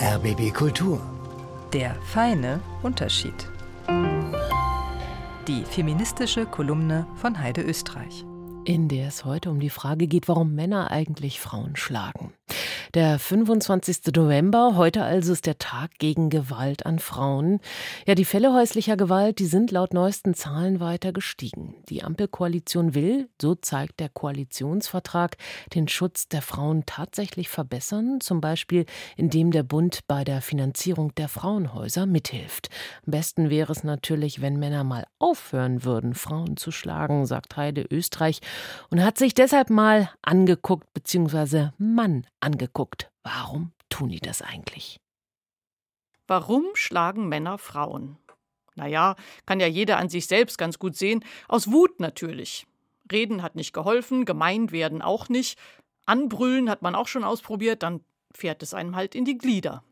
RBB Kultur. Der feine Unterschied. Die feministische Kolumne von Heide Österreich. In der es heute um die Frage geht, warum Männer eigentlich Frauen schlagen. Der 25. November, heute also ist der Tag gegen Gewalt an Frauen. Ja, die Fälle häuslicher Gewalt, die sind laut neuesten Zahlen weiter gestiegen. Die Ampelkoalition will, so zeigt der Koalitionsvertrag, den Schutz der Frauen tatsächlich verbessern, zum Beispiel indem der Bund bei der Finanzierung der Frauenhäuser mithilft. Am besten wäre es natürlich, wenn Männer mal aufhören würden, Frauen zu schlagen, sagt Heide Österreich und hat sich deshalb mal angeguckt, beziehungsweise Mann angeguckt geguckt. Warum tun die das eigentlich? Warum schlagen Männer Frauen? Naja, kann ja jeder an sich selbst ganz gut sehen. Aus Wut natürlich. Reden hat nicht geholfen, gemeint werden auch nicht. Anbrüllen hat man auch schon ausprobiert, dann fährt es einem halt in die Glieder.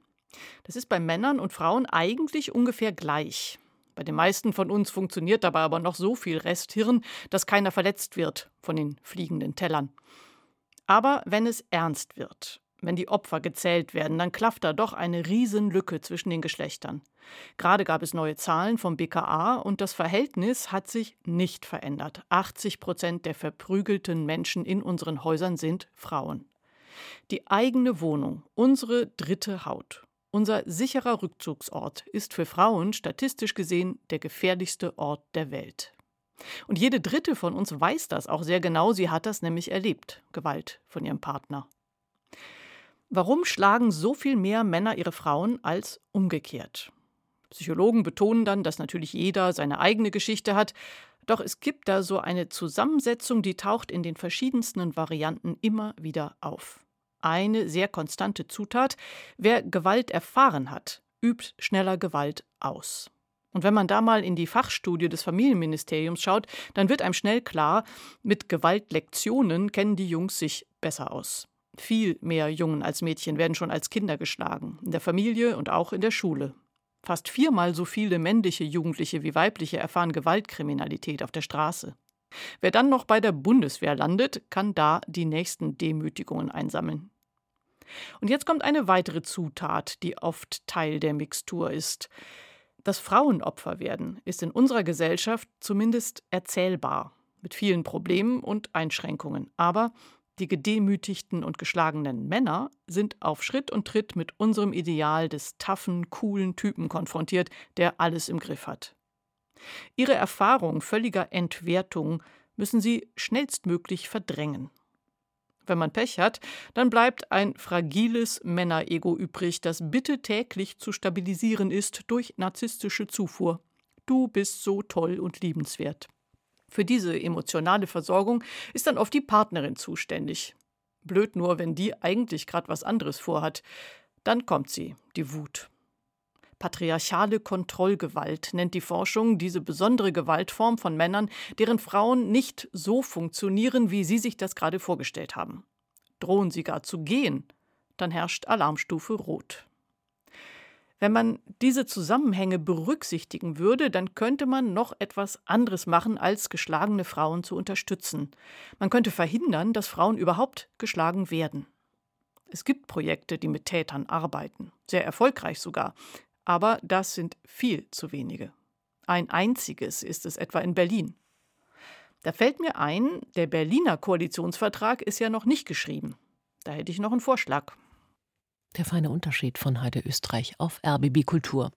Das ist bei Männern und Frauen eigentlich ungefähr gleich. Bei den meisten von uns funktioniert dabei aber noch so viel Resthirn, dass keiner verletzt wird von den fliegenden Tellern. Aber wenn es ernst wird, wenn die Opfer gezählt werden, dann klafft da doch eine Riesenlücke zwischen den Geschlechtern. Gerade gab es neue Zahlen vom BKA und das Verhältnis hat sich nicht verändert. 80 Prozent der verprügelten Menschen in unseren Häusern sind Frauen. Die eigene Wohnung, unsere dritte Haut, unser sicherer Rückzugsort ist für Frauen statistisch gesehen der gefährlichste Ort der Welt. Und jede dritte von uns weiß das auch sehr genau, sie hat das nämlich erlebt, Gewalt von ihrem Partner. Warum schlagen so viel mehr Männer ihre Frauen als umgekehrt? Psychologen betonen dann, dass natürlich jeder seine eigene Geschichte hat, doch es gibt da so eine Zusammensetzung, die taucht in den verschiedensten Varianten immer wieder auf. Eine sehr konstante Zutat, wer Gewalt erfahren hat, übt schneller Gewalt aus. Und wenn man da mal in die Fachstudie des Familienministeriums schaut, dann wird einem schnell klar, mit Gewaltlektionen kennen die Jungs sich besser aus. Viel mehr Jungen als Mädchen werden schon als Kinder geschlagen, in der Familie und auch in der Schule. Fast viermal so viele männliche Jugendliche wie weibliche erfahren Gewaltkriminalität auf der Straße. Wer dann noch bei der Bundeswehr landet, kann da die nächsten Demütigungen einsammeln. Und jetzt kommt eine weitere Zutat, die oft Teil der Mixtur ist. Das Frauenopfer werden ist in unserer Gesellschaft zumindest erzählbar, mit vielen Problemen und Einschränkungen. Aber die gedemütigten und geschlagenen Männer sind auf Schritt und Tritt mit unserem Ideal des taffen, coolen Typen konfrontiert, der alles im Griff hat. Ihre Erfahrung völliger Entwertung müssen sie schnellstmöglich verdrängen. Wenn man Pech hat, dann bleibt ein fragiles Männerego übrig, das bitte täglich zu stabilisieren ist durch narzisstische Zufuhr. Du bist so toll und liebenswert. Für diese emotionale Versorgung ist dann oft die Partnerin zuständig. Blöd nur, wenn die eigentlich gerade was anderes vorhat. Dann kommt sie, die Wut. Patriarchale Kontrollgewalt nennt die Forschung diese besondere Gewaltform von Männern, deren Frauen nicht so funktionieren, wie sie sich das gerade vorgestellt haben. Drohen sie gar zu gehen, dann herrscht Alarmstufe Rot. Wenn man diese Zusammenhänge berücksichtigen würde, dann könnte man noch etwas anderes machen, als geschlagene Frauen zu unterstützen. Man könnte verhindern, dass Frauen überhaupt geschlagen werden. Es gibt Projekte, die mit Tätern arbeiten, sehr erfolgreich sogar, aber das sind viel zu wenige. Ein einziges ist es etwa in Berlin. Da fällt mir ein, der Berliner Koalitionsvertrag ist ja noch nicht geschrieben. Da hätte ich noch einen Vorschlag. Der feine Unterschied von Heide Österreich auf RBB Kultur.